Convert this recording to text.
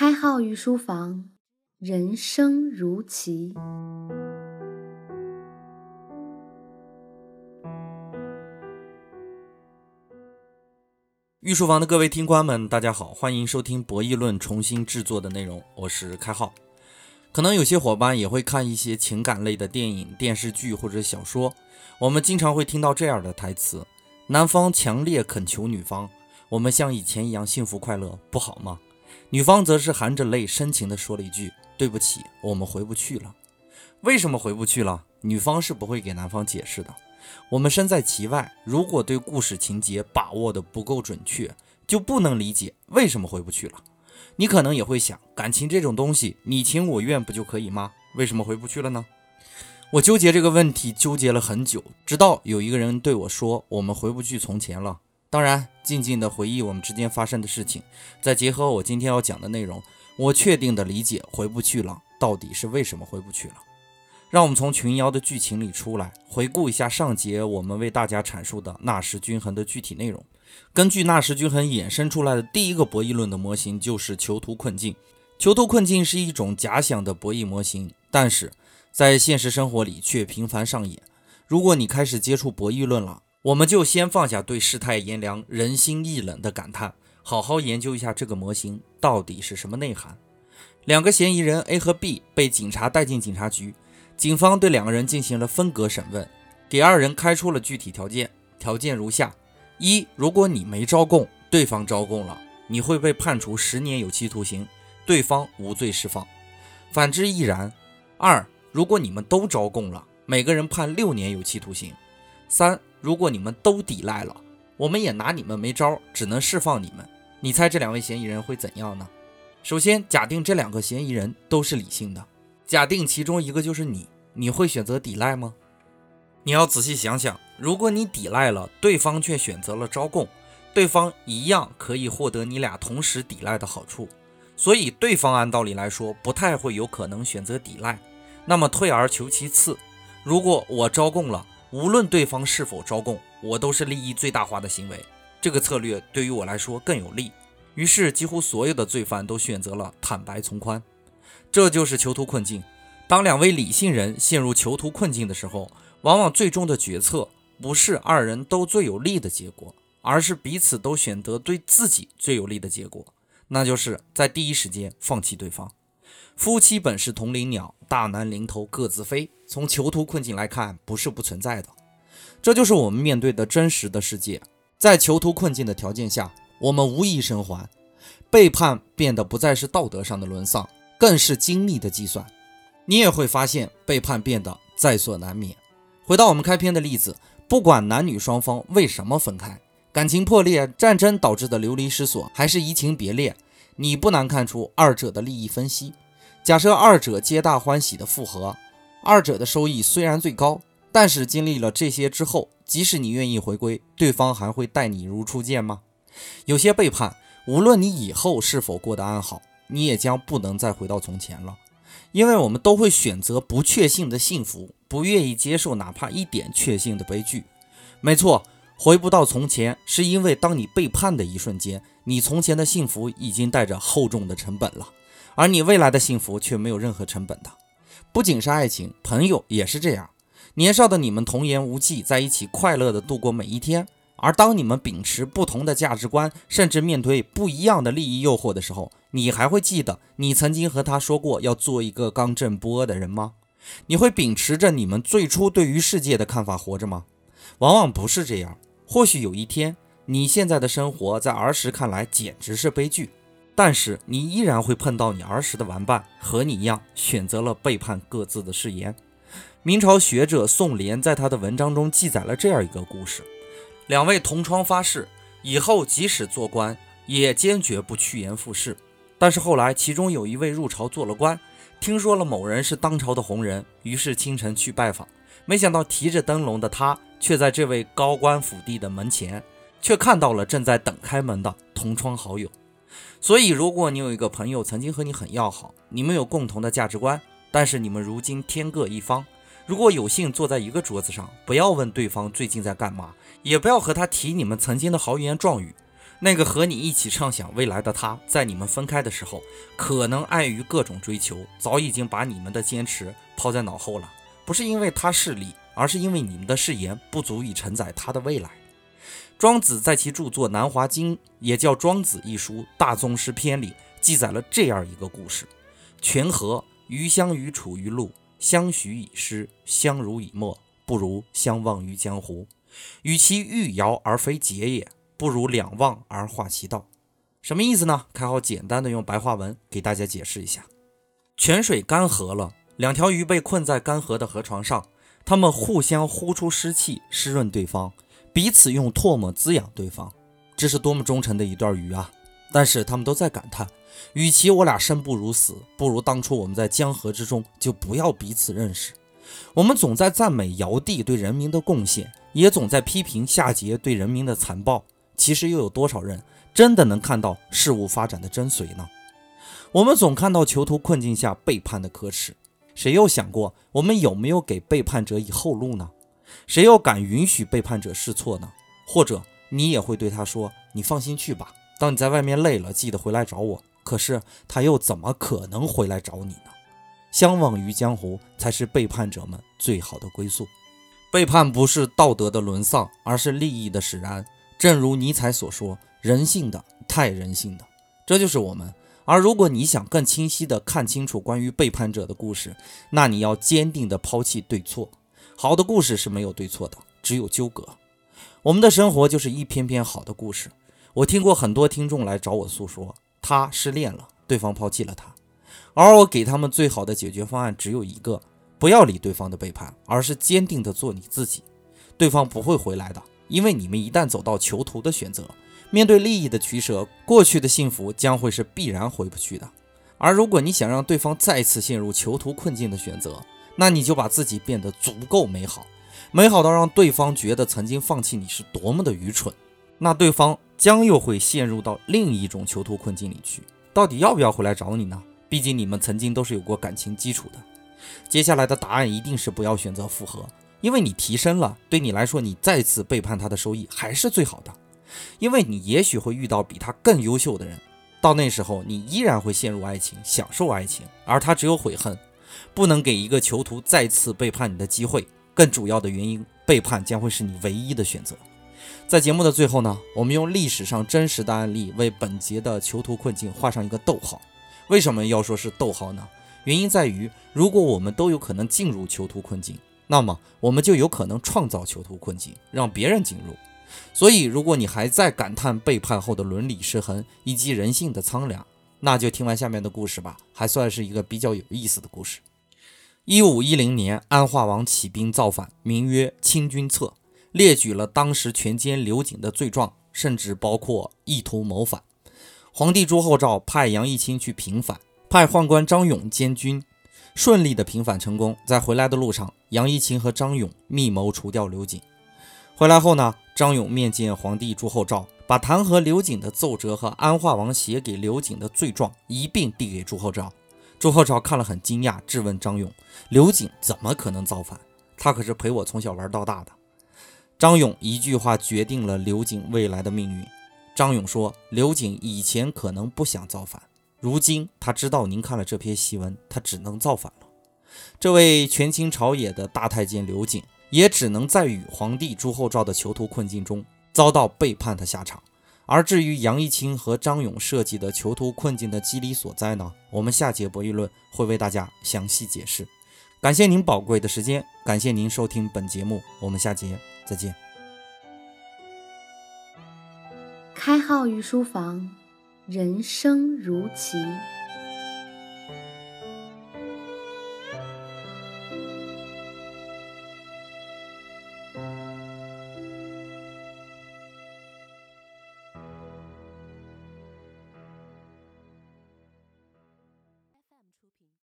开号御书房，人生如棋。御书房的各位听官们，大家好，欢迎收听博弈论重新制作的内容，我是开号。可能有些伙伴也会看一些情感类的电影、电视剧或者小说，我们经常会听到这样的台词：男方强烈恳求女方，我们像以前一样幸福快乐，不好吗？女方则是含着泪深情地说了一句：“对不起，我们回不去了。”为什么回不去了？女方是不会给男方解释的。我们身在其外，如果对故事情节把握的不够准确，就不能理解为什么回不去了。你可能也会想，感情这种东西，你情我愿不就可以吗？为什么回不去了呢？我纠结这个问题，纠结了很久，直到有一个人对我说：“我们回不去从前了。”当然，静静的回忆我们之间发生的事情，再结合我今天要讲的内容，我确定的理解回不去了，到底是为什么回不去了？让我们从群妖的剧情里出来，回顾一下上节我们为大家阐述的纳什均衡的具体内容。根据纳什均衡衍生出来的第一个博弈论的模型就是囚徒困境。囚徒困境是一种假想的博弈模型，但是在现实生活里却频繁上演。如果你开始接触博弈论了，我们就先放下对世态炎凉、人心易冷的感叹，好好研究一下这个模型到底是什么内涵。两个嫌疑人 A 和 B 被警察带进警察局。警方对两个人进行了分隔审问，给二人开出了具体条件，条件如下：一，如果你没招供，对方招供了，你会被判处十年有期徒刑，对方无罪释放；反之亦然。二，如果你们都招供了，每个人判六年有期徒刑。三，如果你们都抵赖了，我们也拿你们没招，只能释放你们。你猜这两位嫌疑人会怎样呢？首先，假定这两个嫌疑人都是理性的。假定其中一个就是你，你会选择抵赖吗？你要仔细想想，如果你抵赖了，对方却选择了招供，对方一样可以获得你俩同时抵赖的好处，所以对方按道理来说不太会有可能选择抵赖。那么退而求其次，如果我招供了，无论对方是否招供，我都是利益最大化的行为，这个策略对于我来说更有利。于是，几乎所有的罪犯都选择了坦白从宽。这就是囚徒困境。当两位理性人陷入囚徒困境的时候，往往最终的决策不是二人都最有利的结果，而是彼此都选择对自己最有利的结果，那就是在第一时间放弃对方。夫妻本是同林鸟，大难临头各自飞。从囚徒困境来看，不是不存在的。这就是我们面对的真实的世界。在囚徒困境的条件下，我们无一生还，背叛变得不再是道德上的沦丧。更是精密的计算，你也会发现背叛变得在所难免。回到我们开篇的例子，不管男女双方为什么分开，感情破裂、战争导致的流离失所，还是移情别恋，你不难看出二者的利益分析。假设二者皆大欢喜的复合，二者的收益虽然最高，但是经历了这些之后，即使你愿意回归，对方还会待你如初见吗？有些背叛，无论你以后是否过得安好。你也将不能再回到从前了，因为我们都会选择不确信的幸福，不愿意接受哪怕一点确信的悲剧。没错，回不到从前，是因为当你背叛的一瞬间，你从前的幸福已经带着厚重的成本了，而你未来的幸福却没有任何成本的。不仅是爱情，朋友也是这样。年少的你们童言无忌，在一起快乐的度过每一天。而当你们秉持不同的价值观，甚至面对不一样的利益诱惑的时候，你还会记得你曾经和他说过要做一个刚正不阿的人吗？你会秉持着你们最初对于世界的看法活着吗？往往不是这样。或许有一天，你现在的生活在儿时看来简直是悲剧，但是你依然会碰到你儿时的玩伴，和你一样选择了背叛各自的誓言。明朝学者宋濂在他的文章中记载了这样一个故事。两位同窗发誓，以后即使做官，也坚决不趋炎附势。但是后来，其中有一位入朝做了官，听说了某人是当朝的红人，于是清晨去拜访。没想到提着灯笼的他，却在这位高官府邸的门前，却看到了正在等开门的同窗好友。所以，如果你有一个朋友曾经和你很要好，你们有共同的价值观，但是你们如今天各一方。如果有幸坐在一个桌子上，不要问对方最近在干嘛，也不要和他提你们曾经的豪言壮语。那个和你一起畅想未来的他，在你们分开的时候，可能碍于各种追求，早已经把你们的坚持抛在脑后了。不是因为他势利，而是因为你们的誓言不足以承载他的未来。庄子在其著作《南华经》也叫《庄子》一书大宗师篇里记载了这样一个故事：泉河鱼相与处于陆，相许以诗，相濡以沫，不如相忘于江湖。与其欲摇而非桀也。不如两忘而化其道，什么意思呢？开好简单的用白话文给大家解释一下：泉水干涸了，两条鱼被困在干涸的河床上，它们互相呼出湿气，湿润对方，彼此用唾沫滋养对方。这是多么忠诚的一段鱼啊！但是他们都在感叹：与其我俩生不如死，不如当初我们在江河之中就不要彼此认识。我们总在赞美尧帝对人民的贡献，也总在批评夏桀对人民的残暴。其实又有多少人真的能看到事物发展的真髓呢？我们总看到囚徒困境下背叛的可耻，谁又想过我们有没有给背叛者以后路呢？谁又敢允许背叛者试错呢？或者你也会对他说：“你放心去吧，当你在外面累了，记得回来找我。”可是他又怎么可能回来找你呢？相忘于江湖才是背叛者们最好的归宿。背叛不是道德的沦丧，而是利益的使然。正如尼采所说：“人性的，太人性的，这就是我们。”而如果你想更清晰地看清楚关于背叛者的故事，那你要坚定地抛弃对错。好的故事是没有对错的，只有纠葛。我们的生活就是一篇篇好的故事。我听过很多听众来找我诉说，他失恋了，对方抛弃了他，而我给他们最好的解决方案只有一个：不要理对方的背叛，而是坚定地做你自己。对方不会回来的。因为你们一旦走到囚徒的选择，面对利益的取舍，过去的幸福将会是必然回不去的。而如果你想让对方再次陷入囚徒困境的选择，那你就把自己变得足够美好，美好到让对方觉得曾经放弃你是多么的愚蠢。那对方将又会陷入到另一种囚徒困境里去，到底要不要回来找你呢？毕竟你们曾经都是有过感情基础的。接下来的答案一定是不要选择复合。因为你提升了，对你来说，你再次背叛他的收益还是最好的。因为你也许会遇到比他更优秀的人，到那时候你依然会陷入爱情，享受爱情，而他只有悔恨，不能给一个囚徒再次背叛你的机会。更主要的原因，背叛将会是你唯一的选择。在节目的最后呢，我们用历史上真实的案例为本节的囚徒困境画上一个逗号。为什么要说是逗号呢？原因在于，如果我们都有可能进入囚徒困境。那么我们就有可能创造囚徒困境，让别人进入。所以，如果你还在感叹背叛后的伦理失衡以及人性的苍凉，那就听完下面的故事吧，还算是一个比较有意思的故事。一五一零年，安化王起兵造反，名曰《清君侧》，列举了当时权奸刘瑾的罪状，甚至包括意图谋反。皇帝朱厚照派杨义清去平反，派宦官张勇监军。顺利的平反成功，在回来的路上，杨一清和张勇密谋除掉刘瑾。回来后呢，张勇面见皇帝朱厚照，把弹劾刘瑾的奏折和安化王写给刘瑾的罪状一并递给朱厚照。朱厚照看了很惊讶，质问张勇：“刘瑾怎么可能造反？他可是陪我从小玩到大的。”张勇一句话决定了刘瑾未来的命运。张勇说：“刘瑾以前可能不想造反。”如今他知道您看了这篇檄文，他只能造反了。这位权倾朝野的大太监刘瑾，也只能在与皇帝朱厚照的囚徒困境中遭到背叛的下场。而至于杨一清和张勇设计的囚徒困境的机理所在呢？我们下节博弈论会为大家详细解释。感谢您宝贵的时间，感谢您收听本节目，我们下节再见。开号于书房。人生如棋。